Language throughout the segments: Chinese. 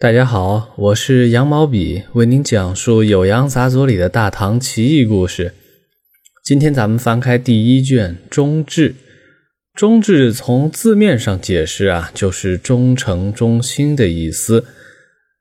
大家好，我是羊毛笔，为您讲述《酉阳杂俎》里的大唐奇异故事。今天咱们翻开第一卷《中志》，《中志》从字面上解释啊，就是忠诚忠心的意思。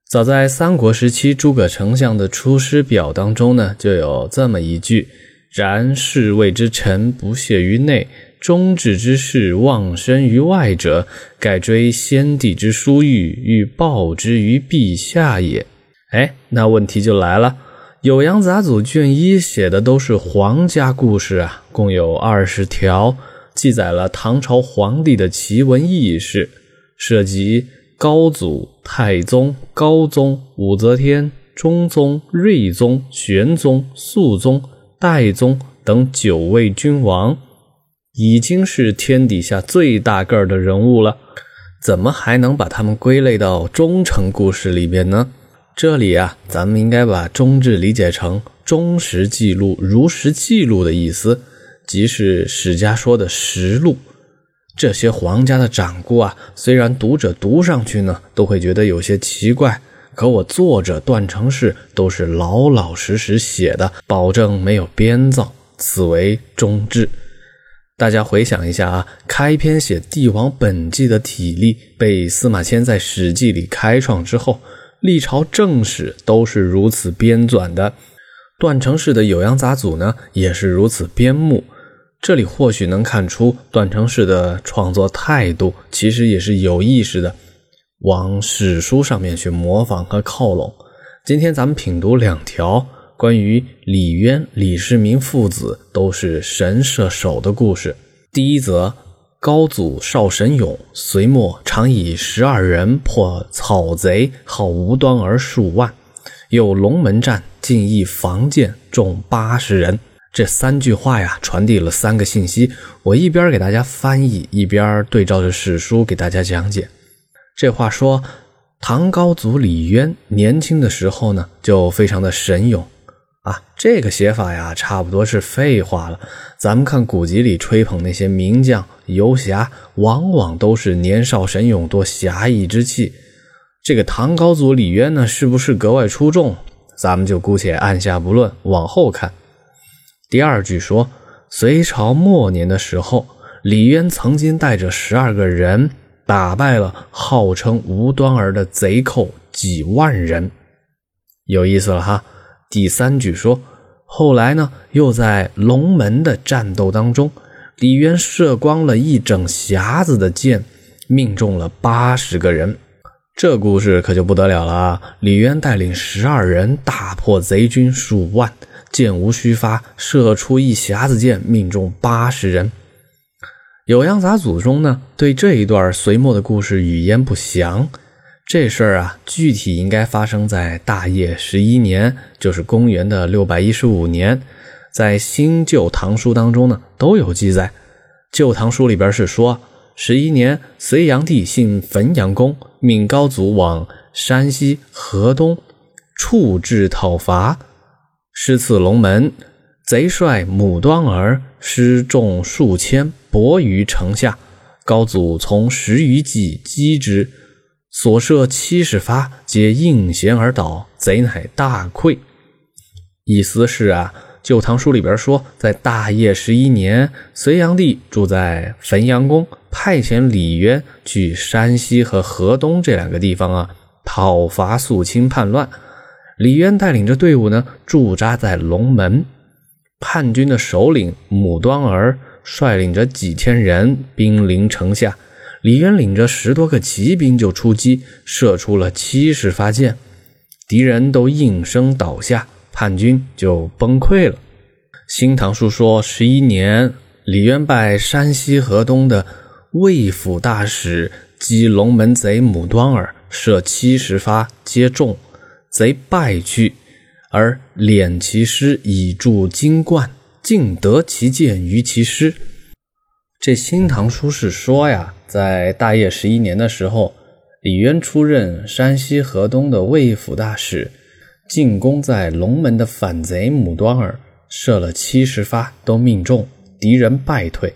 早在三国时期，诸葛丞相的《出师表》当中呢，就有这么一句：“然侍卫之臣，不懈于内。”忠志之士，忘身于外者，盖追先帝之殊遇，欲报之于陛下也。哎，那问题就来了，《酉阳杂俎》卷一写的都是皇家故事啊，共有二十条，记载了唐朝皇帝的奇闻异事，涉及高祖、太宗、高宗、武则天、中宗、睿宗、玄宗、肃宗、代宗等九位君王。已经是天底下最大个儿的人物了，怎么还能把他们归类到忠诚故事里边呢？这里啊，咱们应该把忠志理解成忠实记录、如实记录的意思，即是史家说的实录。这些皇家的掌故啊，虽然读者读上去呢，都会觉得有些奇怪，可我作者段成式都是老老实实写的，保证没有编造，此为忠志。大家回想一下啊，开篇写帝王本纪的体例被司马迁在《史记》里开创之后，历朝正史都是如此编纂的。段成式的《酉阳杂俎》呢，也是如此编目。这里或许能看出段成式的创作态度，其实也是有意识的，往史书上面去模仿和靠拢。今天咱们品读两条。关于李渊、李世民父子都是神射手的故事。第一则：高祖少神勇，隋末常以十二人破草贼，号无端而数万。有龙门战，进一防箭，众八十人。这三句话呀，传递了三个信息。我一边给大家翻译，一边对照着史书给大家讲解。这话说，唐高祖李渊年轻的时候呢，就非常的神勇。啊，这个写法呀，差不多是废话了。咱们看古籍里吹捧那些名将游侠，往往都是年少神勇，多侠义之气。这个唐高祖李渊呢，是不是格外出众？咱们就姑且按下不论，往后看。第二句说，隋朝末年的时候，李渊曾经带着十二个人，打败了号称无端儿的贼寇几万人。有意思了哈。第三句说，后来呢，又在龙门的战斗当中，李渊射光了一整匣子的箭，命中了八十个人。这故事可就不得了了啊！李渊带领十二人大破贼军数万，箭无虚发，射出一匣子箭，命中八十人。《酉阳杂俎》中呢，对这一段隋末的故事语焉不详。这事儿啊，具体应该发生在大业十一年，就是公元的六百一十五年，在新旧唐书当中呢都有记载。旧唐书里边是说，十一年，隋炀帝信汾阳公，命高祖往山西、河东处置讨伐，失刺龙门，贼帅母端儿，失众数千，搏于城下。高祖从十余骑击之。所射七十发，皆应弦而倒，贼乃大溃。意思是啊，《旧唐书》里边说，在大业十一年，隋炀帝住在汾阳宫，派遣李渊去山西和河东这两个地方啊，讨伐肃清叛乱。李渊带领着队伍呢，驻扎在龙门。叛军的首领母端儿率领着几千人兵临城下。李渊领着十多个骑兵就出击，射出了七十发箭，敌人都应声倒下，叛军就崩溃了。《新唐书》说，十一年，李渊拜山西河东的魏府大使击龙门贼母端儿，射七十发皆中，贼败去，而敛其师以助金冠，尽得其剑于其师。这《新唐书》是说呀。在大业十一年的时候，李渊出任山西河东的魏府大使，进攻在龙门的反贼母端儿，射了七十发都命中，敌人败退。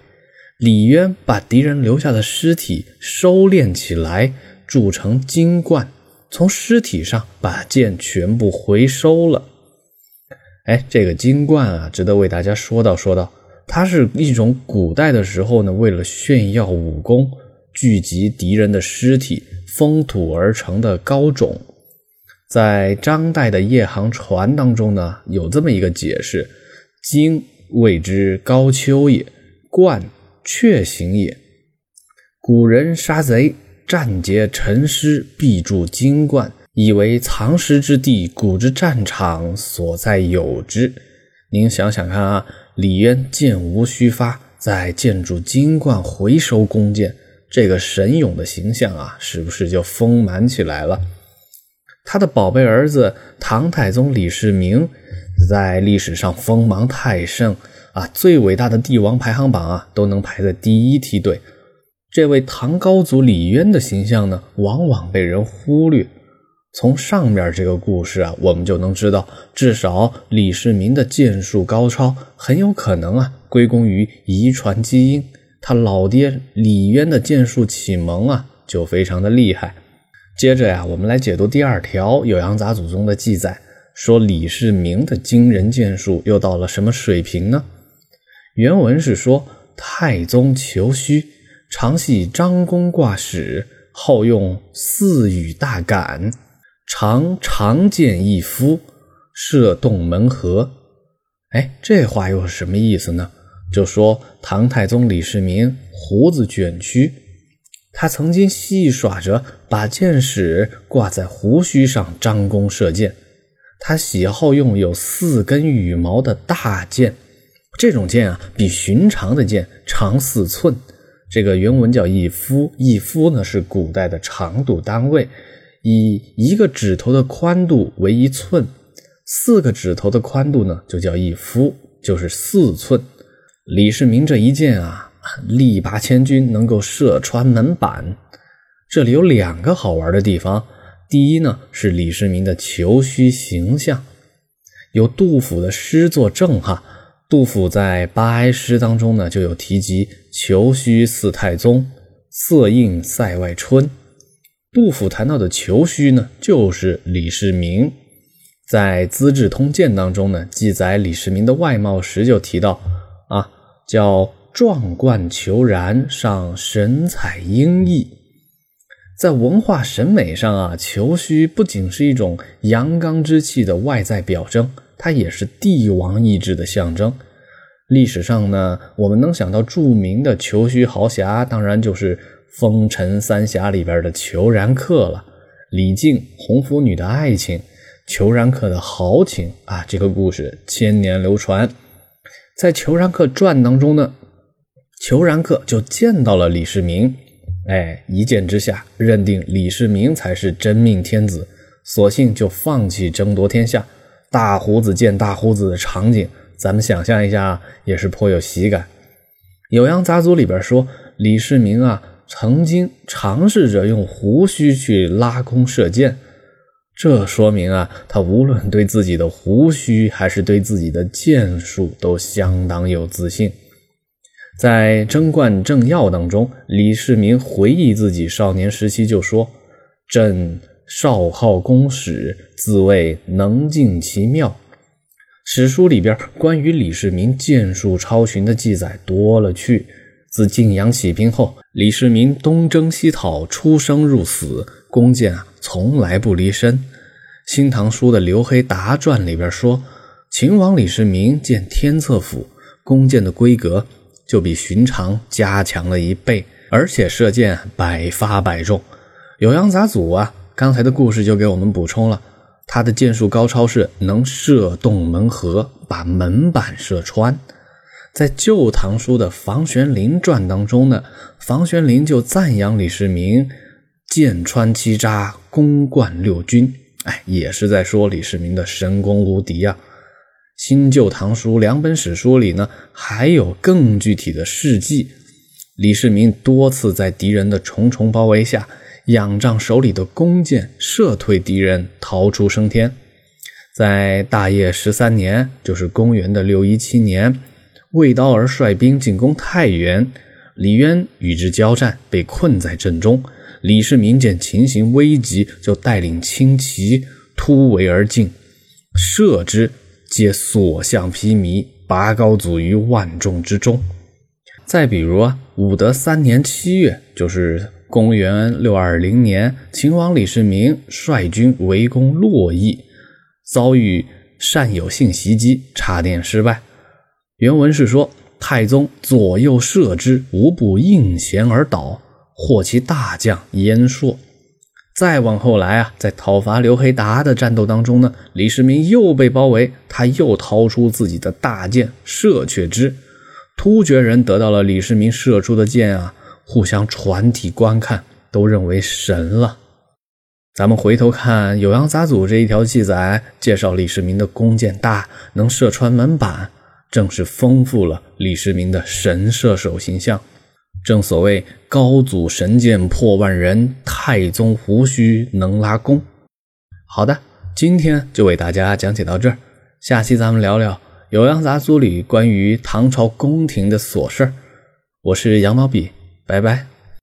李渊把敌人留下的尸体收敛起来，铸成金冠，从尸体上把剑全部回收了。哎，这个金冠啊，值得为大家说道说道。它是一种古代的时候呢，为了炫耀武功、聚集敌人的尸体、封土而成的高冢。在张岱的《夜航船》当中呢，有这么一个解释：金谓之高丘也，冠阙形也。古人杀贼，战劫陈尸，必筑金冠，以为藏尸之地，古之战场所在有之。您想想看啊，李渊箭无虚发，在建筑金冠回收弓箭，这个神勇的形象啊，是不是就丰满起来了？他的宝贝儿子唐太宗李世民，在历史上锋芒太盛啊，最伟大的帝王排行榜啊，都能排在第一梯队。这位唐高祖李渊的形象呢，往往被人忽略。从上面这个故事啊，我们就能知道，至少李世民的剑术高超，很有可能啊，归功于遗传基因。他老爹李渊的剑术启蒙啊，就非常的厉害。接着呀，我们来解读第二条《酉阳杂俎》中的记载，说李世民的惊人剑术又到了什么水平呢？原文是说，太宗求虚。常系张弓挂矢，好用四羽大杆，常长剑一夫，射洞门河。哎，这话又是什么意思呢？就说唐太宗李世民胡子卷曲，他曾经戏耍着把箭矢挂在胡须上张弓射箭。他喜好用有四根羽毛的大剑，这种剑啊，比寻常的剑长四寸。这个原文叫一夫，一夫呢是古代的长度单位，以一个指头的宽度为一寸，四个指头的宽度呢就叫一夫，就是四寸。李世民这一箭啊，力拔千钧，能够射穿门板。这里有两个好玩的地方，第一呢是李世民的求虚形象，有杜甫的诗作证哈。杜甫在《八哀诗》当中呢，就有提及“求虚似太宗，色映塞外春”。杜甫谈到的求虚呢，就是李世民。在《资治通鉴》当中呢，记载李世民的外貌时就提到啊，叫壮冠虬髯，上神采英逸。在文化审美上啊，求虚不仅是一种阳刚之气的外在表征。它也是帝王意志的象征。历史上呢，我们能想到著名的求虚豪侠，当然就是《风尘三侠》里边的虬髯客了。李靖红拂女的爱情，虬髯客的豪情啊，这个故事千年流传。在《虬髯客传》当中呢，虬髯客就见到了李世民，哎，一见之下认定李世民才是真命天子，索性就放弃争夺天下。大胡子见大胡子的场景，咱们想象一下，也是颇有喜感。《酉阳杂俎》里边说，李世民啊，曾经尝试着用胡须去拉弓射箭，这说明啊，他无论对自己的胡须还是对自己的剑术都相当有自信。在《贞观政要》当中，李世民回忆自己少年时期就说：“朕。”少好弓矢，自谓能尽其妙。史书里边关于李世民剑术超群的记载多了去。自晋阳起兵后，李世民东征西讨，出生入死，弓箭啊从来不离身。《新唐书》的《刘黑答传》里边说，秦王李世民见天策府弓箭的规格就比寻常加强了一倍，而且射箭百发百中。酉阳杂俎啊。刚才的故事就给我们补充了，他的箭术高超是能射洞门河，把门板射穿。在《旧唐书》的房玄龄传当中呢，房玄龄就赞扬李世民剑穿七扎，弓贯六军。哎，也是在说李世民的神功无敌啊。新旧唐书两本史书里呢，还有更具体的事迹，李世民多次在敌人的重重包围下。仰仗手里的弓箭射退敌人，逃出升天。在大业十三年，就是公元的六一七年，魏刀儿率兵进攻太原，李渊与之交战，被困在阵中。李世民见情形危急，就带领轻骑突围而进，射之，皆所向披靡，拔高祖于万众之中。再比如啊，武德三年七月，就是公元六二零年，秦王李世民率军围攻洛邑，遭遇善有信袭击，差点失败。原文是说。太宗左右射之，无不应弦而倒，获其大将燕硕。再往后来啊，在讨伐刘黑达的战斗当中呢，李世民又被包围，他又掏出自己的大剑射却之。突厥人得到了李世民射出的箭啊，互相传体观看，都认为神了。咱们回头看《酉阳杂俎》这一条记载，介绍李世民的弓箭大，能射穿门板。正是丰富了李世民的神射手形象。正所谓“高祖神剑破万人，太宗胡须能拉弓”。好的，今天就为大家讲解到这儿，下期咱们聊聊《酉阳杂俎》里关于唐朝宫廷的琐事儿。我是羊毛笔，拜拜。